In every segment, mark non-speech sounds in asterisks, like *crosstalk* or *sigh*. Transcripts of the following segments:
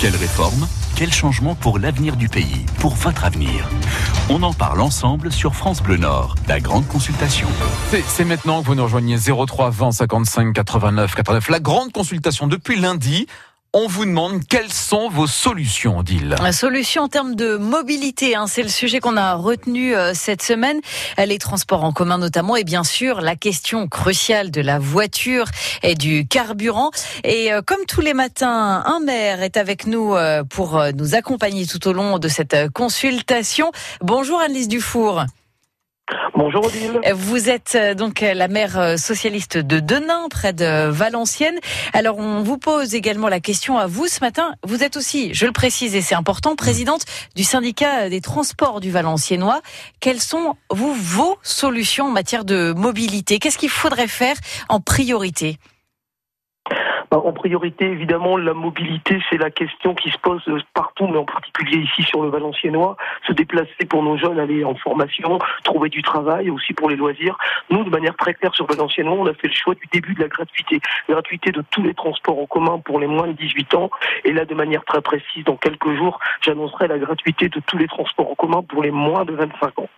Quelle réforme Quel changement pour l'avenir du pays Pour votre avenir? On en parle ensemble sur France Bleu Nord, la grande consultation. C'est maintenant que vous nous rejoignez 03 20 55 89 89. La grande consultation depuis lundi on vous demande quelles sont vos solutions, Odile. La solution en termes de mobilité, hein, c'est le sujet qu'on a retenu euh, cette semaine. Les transports en commun notamment, et bien sûr la question cruciale de la voiture et du carburant. Et euh, comme tous les matins, un maire est avec nous euh, pour nous accompagner tout au long de cette consultation. Bonjour Annelise Dufour. Bonjour Odile. Vous êtes euh, donc la maire euh, socialiste de Denain, près de Valenciennes. Alors on vous pose également la question à vous ce matin. Vous êtes aussi, je le précise et c'est important, présidente du syndicat des transports du Valenciennois. Quelles sont vos solutions en matière de mobilité? Qu'est-ce qu'il faudrait faire en priorité? En priorité, évidemment, la mobilité, c'est la question qui se pose partout, mais en particulier ici sur le Valenciennois. Se déplacer pour nos jeunes, aller en formation, trouver du travail, aussi pour les loisirs. Nous, de manière très claire sur Valenciennois, on a fait le choix du début de la gratuité. gratuité de tous les transports en commun pour les moins de 18 ans. Et là, de manière très précise, dans quelques jours, j'annoncerai la gratuité de tous les transports en commun pour les moins de 25 ans.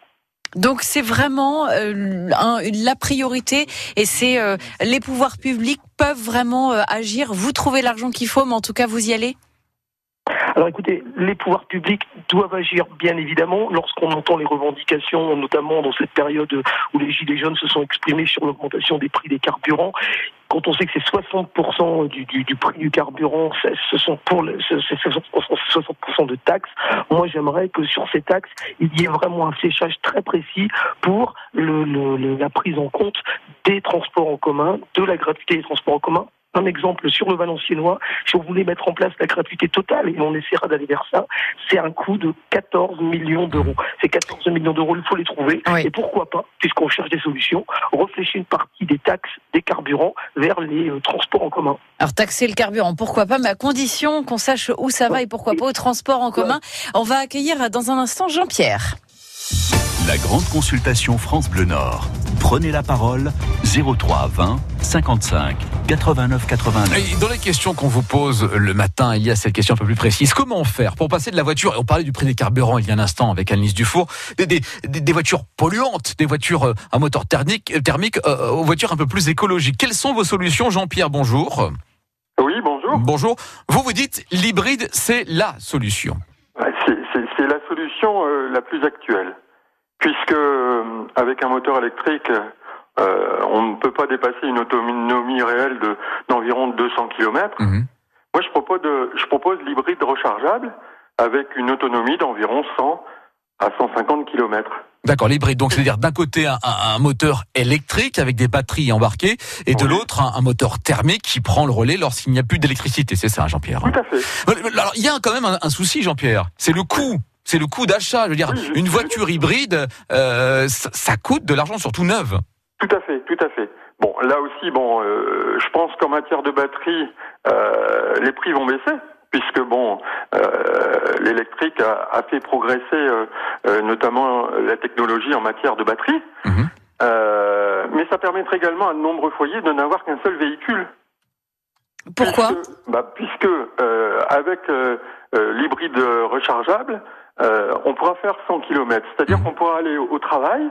Donc c'est vraiment euh, la priorité et c'est euh, les pouvoirs publics peuvent vraiment euh, agir. Vous trouvez l'argent qu'il faut, mais en tout cas vous y allez? Alors écoutez, les pouvoirs publics doivent agir bien évidemment lorsqu'on entend les revendications, notamment dans cette période où les Gilets jaunes se sont exprimés sur l'augmentation des prix des carburants quand on sait que c'est 60% du, prix du carburant, ce sont pour le, 60% de taxes. Moi, j'aimerais que sur ces taxes, il y ait vraiment un fléchage très précis pour la prise en compte des transports en commun, de la gratuité des transports en commun un exemple sur le Valenciennois, si on voulait mettre en place la gratuité totale, et on essaiera d'aller vers ça, c'est un coût de 14 millions d'euros. Ces 14 millions d'euros, il faut les trouver. Et pourquoi pas, puisqu'on cherche des solutions, réfléchir une partie des taxes des carburants vers les euh, transports en commun. Alors taxer le carburant, pourquoi pas, mais à condition qu'on sache où ça va et pourquoi pas au transport en commun. On va accueillir dans un instant Jean-Pierre. La grande consultation France Bleu Nord. Prenez la parole 03 20 55 89 89. dans les questions qu'on vous pose le matin, il y a cette question un peu plus précise. Comment faire pour passer de la voiture, on parlait du prix des carburants il y a un instant avec Annelise Dufour, des, des, des voitures polluantes, des voitures euh, à moteur thermique, euh, thermique euh, aux voitures un peu plus écologiques. Quelles sont vos solutions Jean-Pierre, bonjour. Oui, bonjour. Bonjour. Vous vous dites l'hybride, c'est la solution. C'est la solution la plus actuelle puisque euh, avec un moteur électrique, euh, on ne peut pas dépasser une autonomie réelle de d'environ 200 km. Mhm. Moi, je propose de, je propose l'hybride rechargeable avec une autonomie d'environ 100 à 150 km. D'accord, l'hybride. Donc, c'est-à-dire d'un côté un, un, moteur électrique avec des batteries embarquées, et de l'autre un, moteur thermique qui prend le relais lorsqu'il n'y a plus d'électricité. C'est ça, Jean-Pierre. Tout à fait. Alors, il y a quand même un souci, Jean-Pierre. C'est le coût c'est le coût d'achat. Je veux dire, une voiture hybride, euh, ça, coûte de l'argent, surtout neuve. Tout à fait, tout à fait. Bon, là aussi, bon, euh, je pense qu'en matière de batterie, euh, les prix vont baisser puisque bon, l'électrique a, fait progresser notamment la technologie en matière de batterie, mhm. mais ça permettrait également à de nombreux foyers de n'avoir qu'un seul véhicule. Pourquoi? Bah, Puisque avec l'hybride rechargeable, euh, on pourra faire 100 km. C'est-à-dire mmh. qu'on pourra aller au, travail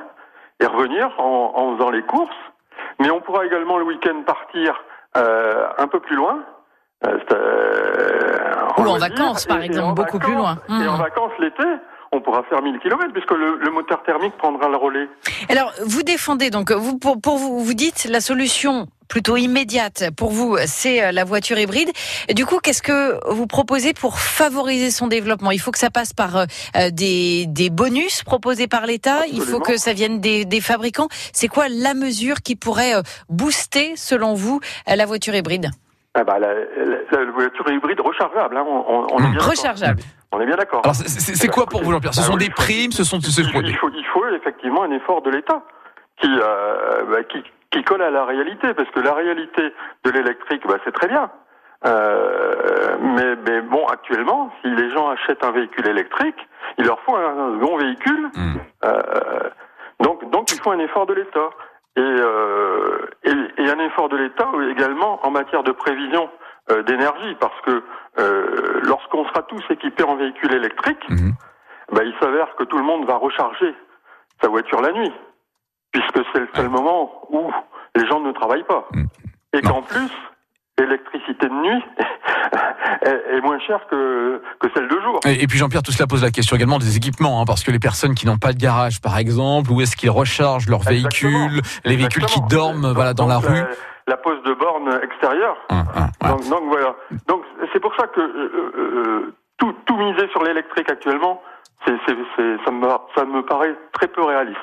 et revenir en, faisant les courses, mais on pourra également le week-end partir euh, un peu plus loin. Euh, Ou en vacances, par exemple, beaucoup plus loin. Et en mmh. vacances l'été, on pourra faire 1000 km puisque le, moteur thermique prendra le relais. Alors, vous défendez donc, vous, pour, pour vous, vous dites la solution plutôt immédiate pour vous, c'est euh, la voiture hybride. du coup, qu'est-ce que vous proposez pour favoriser son développement? Il faut que ça passe par euh, des, des bonus proposés par l'État? Il faut que ça vienne des, des fabricants? C'est quoi la mesure qui pourrait euh, booster, selon vous, la voiture hybride? Ah bah, la, voiture hybride rechargeable, hein, on, on, est bien rechargeable. On est bien d'accord. Alors c'est quoi pour vous, Jean-Pierre? Ce sont des primes, ce sont. Il faut, il faut, effectivement un effort de l'État qui, bah, qui qui colle à la réalité, parce que la réalité de l'électrique, bah, c'est très bien. Euh, mais, mais, bon, actuellement, si les gens achètent un véhicule électrique, il leur faut un second véhicule. Hmm. Euh, donc, donc, il faut un effort de l'État. Et, euh, et, et, un effort de l'État également en matière de prévision d'énergie parce que lorsqu'on sera tous équipés en véhicules électriques, Mhm. bah, il s'avère que tout le monde va recharger sa voiture la nuit, puisque c'est le seul moment où les gens ne travaillent pas. Mhm. Et qu'en plus, l'électricité de nuit *laughs* est, est moins chère que, que celle de jour. Et, et puis Jean-Pierre, tout cela pose la question également des équipements, hein, parce que les personnes qui n'ont pas de garage, par exemple, où est-ce qu'ils rechargent leurs Exactement. véhicules, les véhicules qui dorment, Donc- voilà, dans la rue. La, pose de borne extérieure. Hum, hum. Donc, donc voilà. Donc c'est pour ça que euh, euh, tout, tout miser sur l'électrique actuellement, ça, me, ça me paraît très peu réaliste.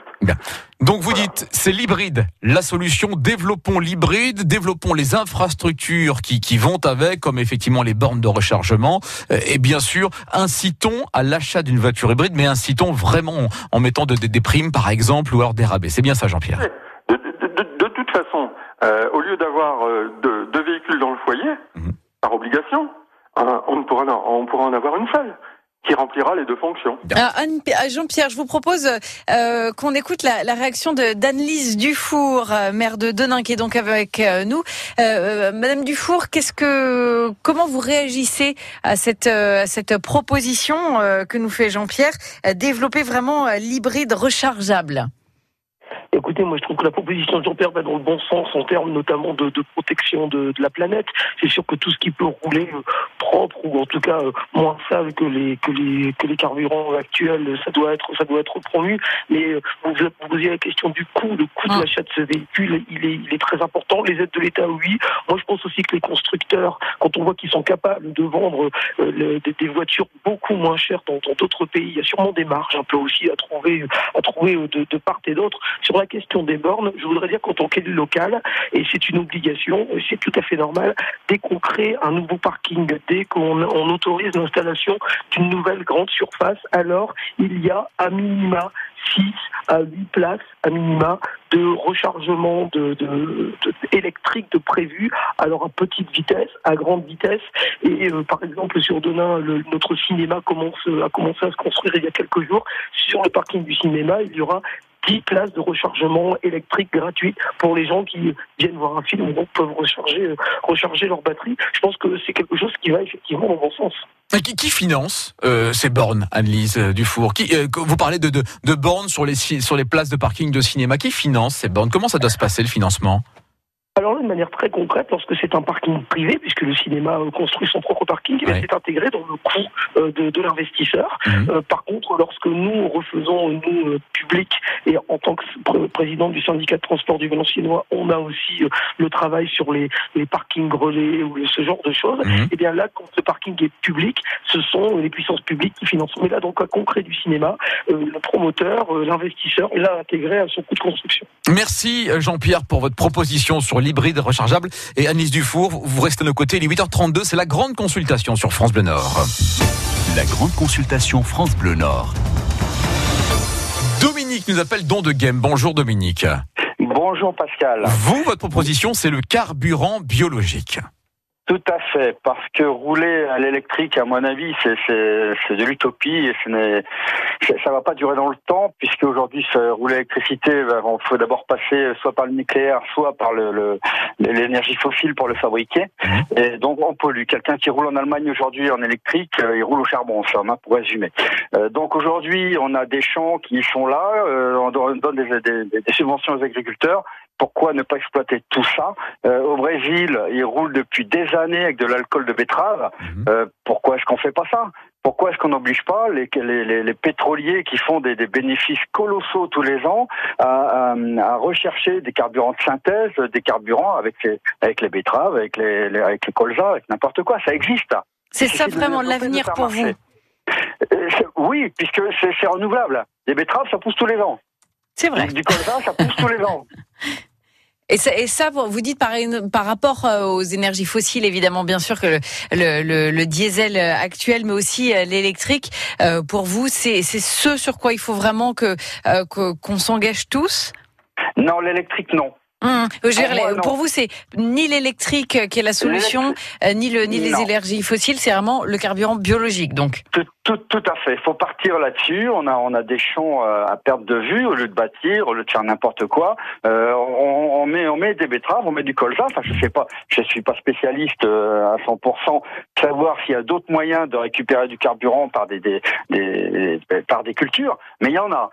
Donc vous dites, c'est l'hybride, la solution, développons l'hybride, développons les infrastructures qui, qui vont avec, comme effectivement les bornes de rechargement, euh, et bien sûr, incitons à l'achat d'une voiture hybride, mais incitons vraiment en mettant de- de- des primes, par exemple, ou alors des rabais. C'est bien ça, Jean-Pierre? De, toute façon, euh, au lieu d'avoir euh, deux, véhicules dans le foyer, Mhm. par obligation, euh, on, pourra, on pourra en avoir une seule qui remplira les deux fonctions. Euh, Jean-Pierre, je vous propose euh, qu'on écoute la, la réaction d'Anne-Lise Dufour, euh, maire de Denain, qui est donc avec nous. Madame Dufour, qu'est-ce que, comment vous réagissez à cette à cette proposition que nous fait Jean-Pierre, développer vraiment l'hybride rechargeable? Écoutez, moi je trouve que la proposition de Jean-Pierre va dans le bon sens en termes notamment de, de protection de, de la planète. C'est sûr que tout ce qui peut rouler euh, propre ou en tout cas euh, moins sale que les que les que les carburants actuels, ça doit être ça doit être promu. Mais euh, vous vous posiez la question du coût, le coût Ah. de l'achat de ce véhicule, il est il est très important. Les aides de l'État, oui. Moi je pense aussi que les constructeurs, quand on voit qu'ils sont capables de vendre le- des, des voitures beaucoup moins chères dans dans d'autres pays, il y a sûrement des marges un peu aussi à trouver à trouver de, de part et d'autre. Sur la question des bornes, je voudrais dire qu'en tant qu'élu local, et c'est une obligation, c'est tout à fait normal, dès qu'on crée un nouveau parking, dès qu'on on autorise l'installation d'une nouvelle grande surface, alors il y a à minima 6 à 8 places à minima de rechargement électrique de prévu, alors à petite vitesse, à grande vitesse. Et euh, par exemple sur Denain, notre cinéma a commencé à se construire il y a quelques jours. Sur le parking du cinéma, il y aura 10 places de rechargement électrique gratuit pour les gens qui viennent voir un film et donc peuvent recharger, euh, recharger leur batterie. Je pense que c'est quelque chose qui va effectivement dans bon sens. Qui, qui finance euh, ces bornes, Annelise euh, Dufour? Qui, Vous parlez de, de, de bornes sur les, sur les places de parking de cinéma. Qui finance ces bornes? Comment ça doit se passer, le financement? Alors là, de manière très concrète, lorsque c'est un parking privé, puisque le cinéma euh, construit son propre parking, eh Ouais. c'est intégré dans le coût euh, de, de l'investisseur. Mhm. Euh, par contre, lorsque nous refaisons, nous, public, et en tant que pr- président du syndicat de transport du Valenciennois, on a aussi le travail sur les, les parkings relais ou ce genre de choses, Mhm. et bien là, quand le parking est public, ce sont les puissances publiques qui financent. Mais là, dans le cas concret du cinéma, euh, le promoteur, euh, l'investisseur, l'a intégré à son coût de construction. Merci Jean-Pierre pour votre proposition sur l'hybride rechargeable. Et Annelise Dufour, vous restez à nos côtés. Il est 8h32, c'est la grande consultation sur France Bleu Nord. La grande consultation France Bleu Nord. Dominique nous appelle Don de Game. Bonjour Dominique. Bonjour Pascal. Vous, votre proposition, c'est le carburant biologique. Tout à fait, parce que rouler à l'électrique, à mon avis, c'est de l'utopie et ce n'est ça va pas durer dans le temps, puisque aujourd'hui, rouler à l'électricité, ben, il faut d'abord passer soit par le nucléaire, soit par le le- l'énergie fossile pour le fabriquer, et donc on pollue. Quelqu'un qui roule en Allemagne aujourd'hui en électrique, euh, il roule au charbon, en somme, hein, pour résumer. Euh, donc aujourd'hui, on a des champs qui sont là, euh, on donne des, des- des- des subventions aux agriculteurs. Pourquoi ne pas exploiter tout ça? Euh, Au Brésil, ils roulent depuis des années avec de l'alcool de betterave. Mhm. Euh, pourquoi est-ce qu'on fait pas ça? Pourquoi est-ce qu'on n'oblige pas les, les, les, les pétroliers qui font des, des bénéfices colossaux tous les ans à, à, à rechercher des carburants de synthèse, des carburants avec les, avec les betteraves, avec les, les- avec les colzas, avec n'importe quoi? Ça existe. C'est ça vraiment l'avenir pour vous Euh, Oui, puisque c'est renouvelable. Les betteraves, ça pousse tous les ans. C'est vrai. Du colza, ça pousse tous les ans. *laughs* Et ça, vous dites par, rapport euh, aux énergies fossiles, évidemment, bien sûr que le, le, le- diesel euh, actuel, mais aussi euh, l'électrique, pour vous, c'est ce sur quoi il faut vraiment que que- qu'on s'engage tous? Non, l'électrique, non. Hum, Pour moi, vous, c'est ni l'électrique euh, qui est la solution, euh, ni le ni les énergies fossiles, c'est vraiment le carburant biologique. Donc, Tout, tout, tout à fait. Il faut partir là-dessus. On a, on a des champs euh, à perte de vue au lieu de bâtir, au lieu de faire n'importe quoi. Euh, on, on met, on met des betteraves, on met du colza. Enfin, je sais pas, je suis pas spécialiste à 100%. Savoir s'il y a d'autres moyens de récupérer du carburant par des, des, des- par des cultures, mais il y en a.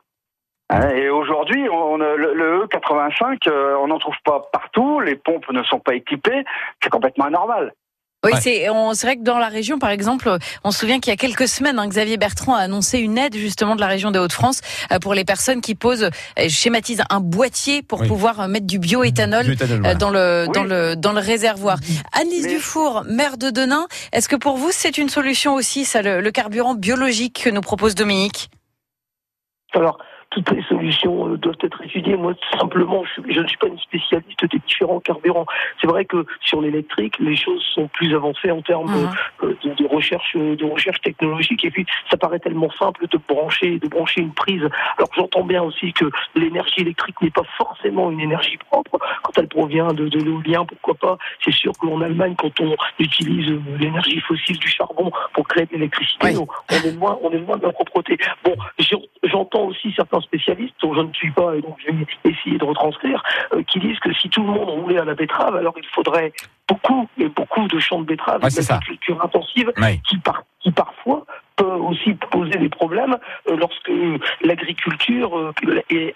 Hein, Et aujourd'hui, on, le, le E85, euh, on n'en trouve pas partout. Les pompes ne sont pas équipées. C'est complètement anormal. oui, Ouais. c'est vrai que dans la région, par exemple, on se souvient qu'il y a quelques semaines, hein, Xavier Bertrand a annoncé une aide justement de la région des Hauts-de-France euh, pour les personnes qui posent, euh, je schématise, un boîtier pour Oui. pouvoir mettre du bioéthanol. Euh, voilà. dans le Oui. dans le dans le réservoir. Annelise Mais- Dufour, maire de Denain, est-ce que pour vous c'est une solution aussi ça le, le carburant biologique que nous propose Dominique? Alors, toutes les solutions euh, doivent être étudiées. Moi, simplement, je, ne suis pas une spécialiste des différents carburants. C'est vrai que sur l'électrique, les choses sont plus avancées en termes euh, de, de recherche, euh, de recherche technologique. Et puis, ça paraît tellement simple de brancher, de brancher une prise. Alors, j'entends bien aussi que l'énergie électrique n'est pas forcément une énergie propre. Quand elle provient de, de l'éolien, pourquoi pas? C'est sûr qu'en Allemagne, quand on utilise euh, l'énergie fossile du charbon pour créer de l'électricité, Oui. on, on est loin, on est loin de la propreté. Bon, j'en- j'entends aussi certains spécialistes, dont je ne suis pas, et donc je vais essayer de retranscrire, euh, qui disent que si tout le monde roulait à la betterave, alors il faudrait beaucoup et beaucoup de champs de betteraves, Ouais, ça. d'agriculture intensive, qui, par, qui parfois peut aussi poser des problèmes euh, lorsque l'agriculture, euh,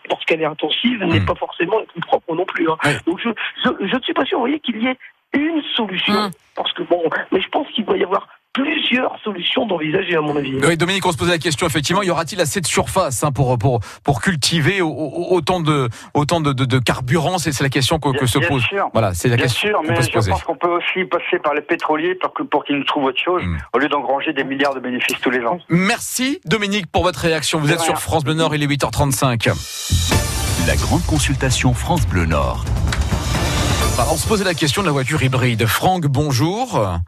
lorsqu'elle est intensive, n'est Mm. pas forcément la plus propre non plus. hein. Ouais. Donc je, je, je ne suis pas sûr, vous voyez, qu'il y ait une solution, Mm. parce que bon, mais je pense qu'il doit y avoir plusieurs solutions d'envisager à mon avis. Oui, Dominique, on se posait la question effectivement, y aura-t-il assez de surface hein, pour pour pour cultiver au- au- autant de autant de, de, de carburant? C'est la question que, que se Bien pose. sûr. Voilà, c'est la Bien question sûr, qu'on mais peut se je poser. pense qu'on peut aussi passer par les pétroliers pour, que- pour qu'ils nous trouvent autre chose, Mm. au lieu d'engranger des milliards de bénéfices tous les ans. Merci Dominique pour votre réaction. Vous êtes rien. sur France Bleu Nord, il est 8h35. La grande consultation France Bleu Nord. Alors, on se posait la question de la voiture hybride. Franck, bonjour.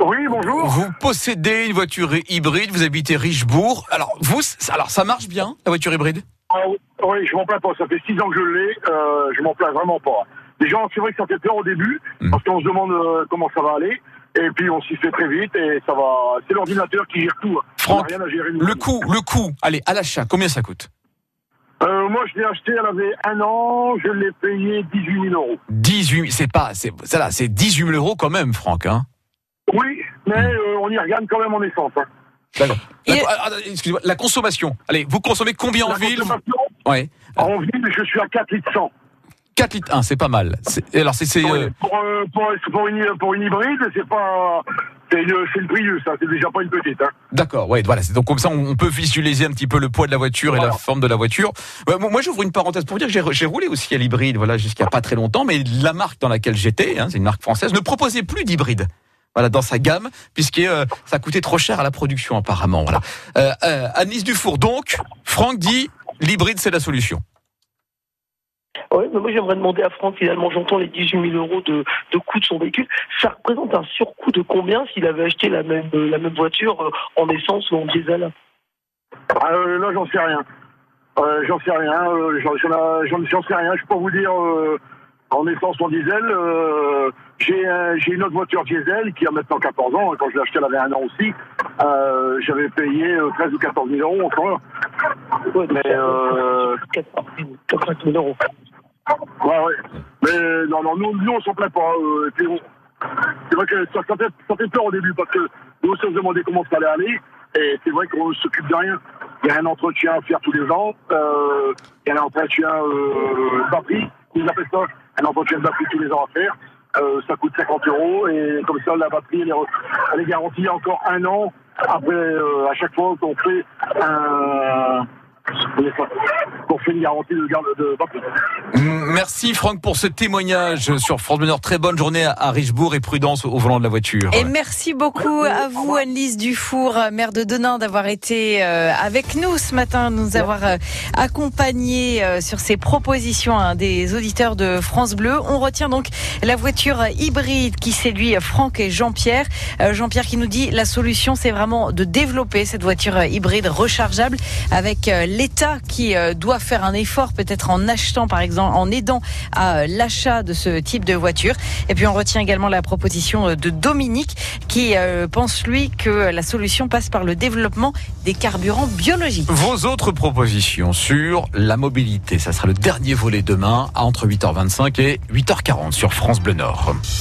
Oui, bonjour. Vous possédez une voiture hybride, vous habitez Richebourg. Alors, vous, alors ça marche bien, la voiture hybride? Ah oui, je m'en plains pas. Ça fait six ans que je l'ai. Euh, je m'en plains vraiment pas. Gens, c'est vrai que ça fait peur au début, Mm. parce qu'on se demande euh, comment ça va aller. Et puis on s'y fait très vite et ça va. C'est l'ordinateur qui gère tout. hein. Franck, rien à gérer. Le coût, le coût, allez, à l'achat, combien ça coûte? Euh, moi, je l'ai acheté, elle avait un an. Je l'ai payé 18 000 euros. 18 c'est pas, c'est, ça là, c'est 18 000 euros quand même, Franck, hein Oui, mais euh, on y regarde quand même en essence. Hein. D'accord. La, Et- ah, ah, excusez-moi, la consommation. Allez, vous consommez combien en La ville consommation, Ouais. En ville, je suis à 4 litres 100. 4 litres 1, c'est pas mal. C'est- alors, c'est, euh, pour, euh, pour, pour une, pour une hybride, c'est pas. C'est une, c'est une Prius, ça. C'est déjà pas une petite. Hein. D'accord, ouais, voilà. c'est- Donc comme ça, on on peut visualiser un petit peu le poids de la voiture et la forme de la voiture. Ouais, moi, j'ouvre une parenthèse pour vous dire que j'ai, j'ai roulé aussi à l'hybride, voilà, jusqu'à pas très longtemps. Mais la marque dans laquelle j'étais, hein, c'est une marque française, ne proposait plus d'hybride. Voilà, dans sa gamme, puisque euh, ça coûtait trop cher à la production apparemment. Voilà. Euh, euh, Annelise Dufour, donc, Franck dit l'hybride c'est la solution. Oui, mais moi j'aimerais demander à Franck, finalement, j'entends les 18 000 euros de, de coût de son véhicule. Ça représente un surcoût de combien s'il avait acheté la même, euh, la même voiture euh, en essence ou en diesel? Ah, euh, là, j'en sais rien. Euh, j'en sais rien. euh, j'en, sais rien. Je peux vous dire euh, en essence en diesel. euh, j'ai, un- j'ai une autre voiture diesel qui a maintenant 14 ans. Quand je l'ai achetée, elle avait un an aussi. Euh, j'avais payé euh, 13 ou 14 000 euros encore. Ouais, Mais, euh, 80 000 euros. Ouais, ouais. Mais non, non, nous, nous on s'en plaint pas. euh, c'est vrai que ça, ça fait, ça fait peur au début parce que nous on se demandait comment ça allait aller. Et c'est vrai qu'on s'occupe de rien. Il y a un entretien à faire tous les ans. Euh, il y a un entretien euh, batterie, ils appellent ça. Un entretien de batterie tous les ans à faire. Euh, ça coûte 50 euros et comme ça la batterie elle est, elle est garantie encore un an après euh, à chaque fois qu'on fait un une garantie de garde de. Mm, Merci Franck pour ce témoignage sur France Bleu Nord. Très bonne journée à- Richebourg et prudence au volant de la voiture. Et merci beaucoup à vous, Annelise Dufour, maire de Denain, d'avoir été euh, avec nous ce matin, de nous avoir euh, accompagnés euh, sur ces propositions hein, des auditeurs de France Bleu. On retient donc la voiture hybride qui séduit Franck et Jean-Pierre. Jean-Pierre qui nous dit la solution, c'est vraiment de développer cette voiture hybride rechargeable avec l'État qui euh, doit faire un effort, peut-être en achetant, par exemple, en aidant à euh, l'achat de ce type de voiture. Et puis on retient également la proposition de Dominique qui pense lui que la solution passe par le développement des carburants biologiques. Vos autres propositions sur la mobilité, ça sera le dernier volet demain entre 8h25 et 8h40 sur France Bleu Nord.